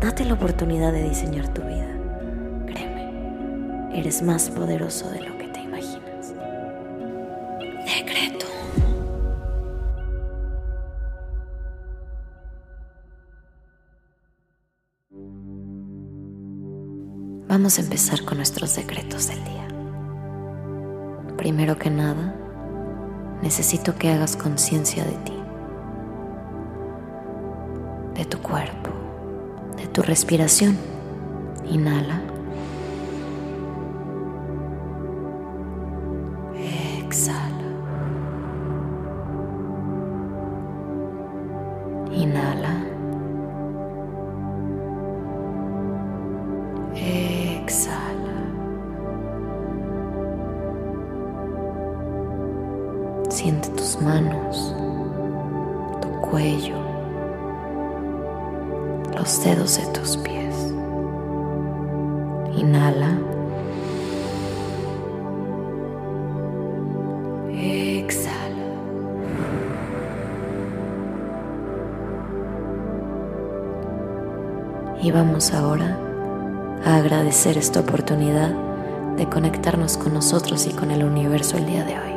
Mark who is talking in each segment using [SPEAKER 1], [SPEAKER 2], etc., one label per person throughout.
[SPEAKER 1] Date la oportunidad de diseñar tu vida. Créeme, eres más poderoso de lo que te imaginas. Decreto. Vamos a empezar con nuestros decretos del día. Primero que nada, necesito que hagas conciencia de ti, de tu cuerpo, de tu respiración. Inhala. Exhala. Inhala. Exhala. Siente tus manos, tu cuello, los dedos de tus pies. Inhala. Exhala. Y vamos ahora a agradecer esta oportunidad de conectarnos con nosotros y con el universo el día de hoy.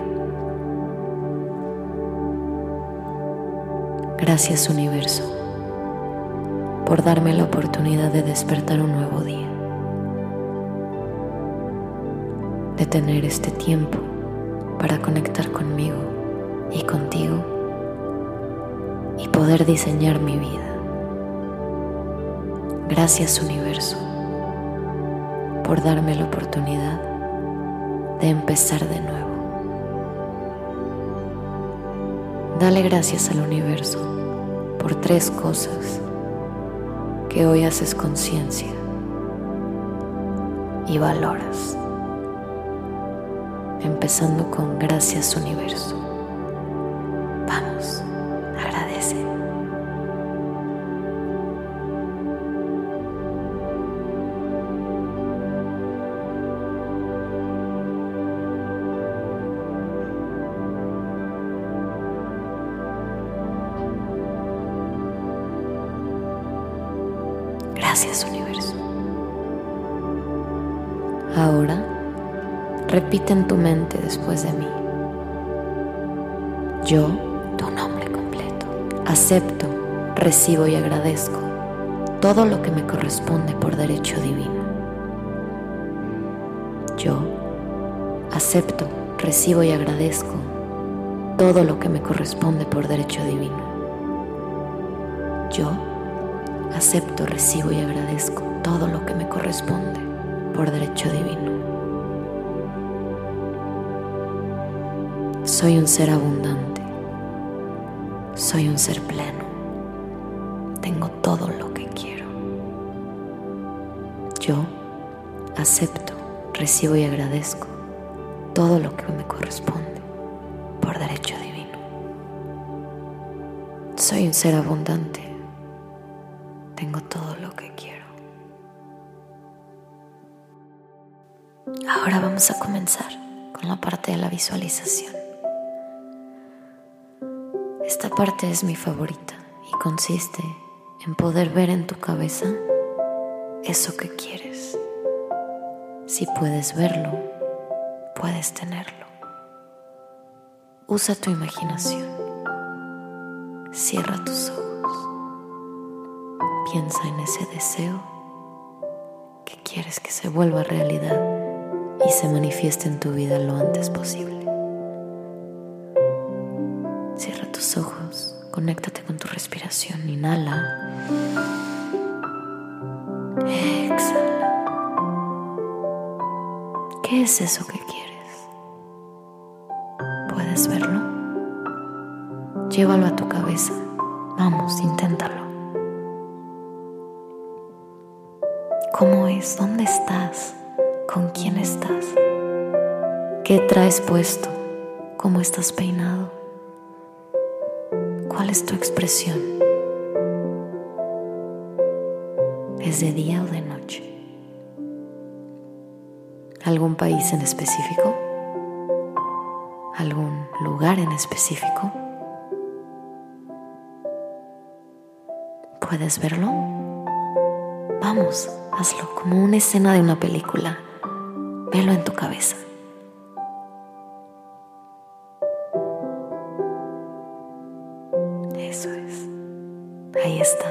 [SPEAKER 1] Gracias universo por darme la oportunidad de despertar un nuevo día, de tener este tiempo para conectar conmigo y contigo y poder diseñar mi vida. Gracias universo por darme la oportunidad de empezar de nuevo. Dale gracias al universo por tres cosas que hoy haces conciencia y valoras. Empezando con gracias universo. Vamos, Gracias universo. Ahora repite en tu mente después de mí. Yo, tu nombre completo, acepto, recibo y agradezco todo lo que me corresponde por derecho divino. Yo acepto, recibo y agradezco todo lo que me corresponde por derecho divino. Yo acepto, recibo y agradezco todo lo que me corresponde por derecho divino. Soy un ser abundante. Soy un ser pleno. Tengo todo lo que quiero. Yo acepto, recibo y agradezco todo lo que me corresponde por derecho divino. Soy un ser abundante. Tengo todo lo que quiero. Ahora vamos a comenzar con la parte de la visualización. Esta parte es mi favorita y consiste en poder ver en tu cabeza eso que quieres. Si puedes verlo, puedes tenerlo. Usa tu imaginación. Cierra tus ojos. Piensa en ese deseo que quieres que se vuelva realidad y se manifieste en tu vida lo antes posible. Cierra tus ojos, conéctate con tu respiración, inhala. Exhala. ¿Qué es eso que quieres? ¿Puedes verlo? Llévalo a tu cabeza. Vamos, inténtalo. ¿Cómo es? ¿Dónde estás? ¿Con quién estás? ¿Qué traes puesto? ¿Cómo estás peinado? ¿Cuál es tu expresión? ¿Es de día o de noche? ¿Algún país en específico? ¿Algún lugar en específico? ¿Puedes verlo? Vamos, hazlo como una escena de una película. Velo en tu cabeza. Eso es. Ahí está.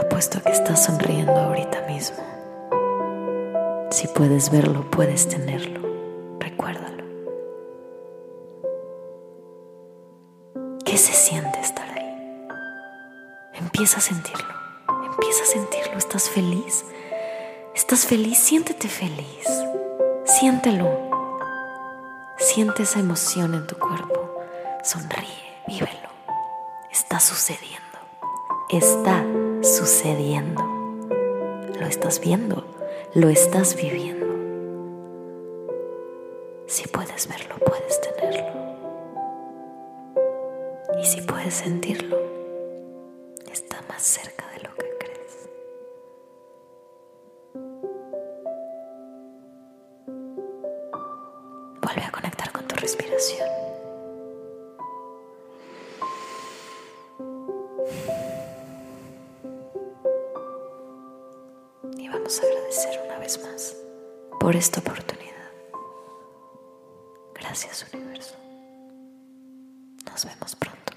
[SPEAKER 1] Apuesto a que estás sonriendo ahorita mismo. Si puedes verlo, puedes tenerlo. Recuérdalo. ¿Qué se siente estar? Empieza a sentirlo. Empieza a sentirlo. ¿Estás feliz? ¿Estás feliz? Siéntete feliz. Siéntelo. Siente esa emoción en tu cuerpo. Sonríe, vívelo. Está sucediendo. Está sucediendo. Lo estás viendo, lo estás viviendo. Si puedes verlo, puedes tenerlo. Y si puedes sentirlo, cerca de lo que crees. Vuelve a conectar con tu respiración. Y vamos a agradecer una vez más por esta oportunidad. Gracias universo. Nos vemos pronto.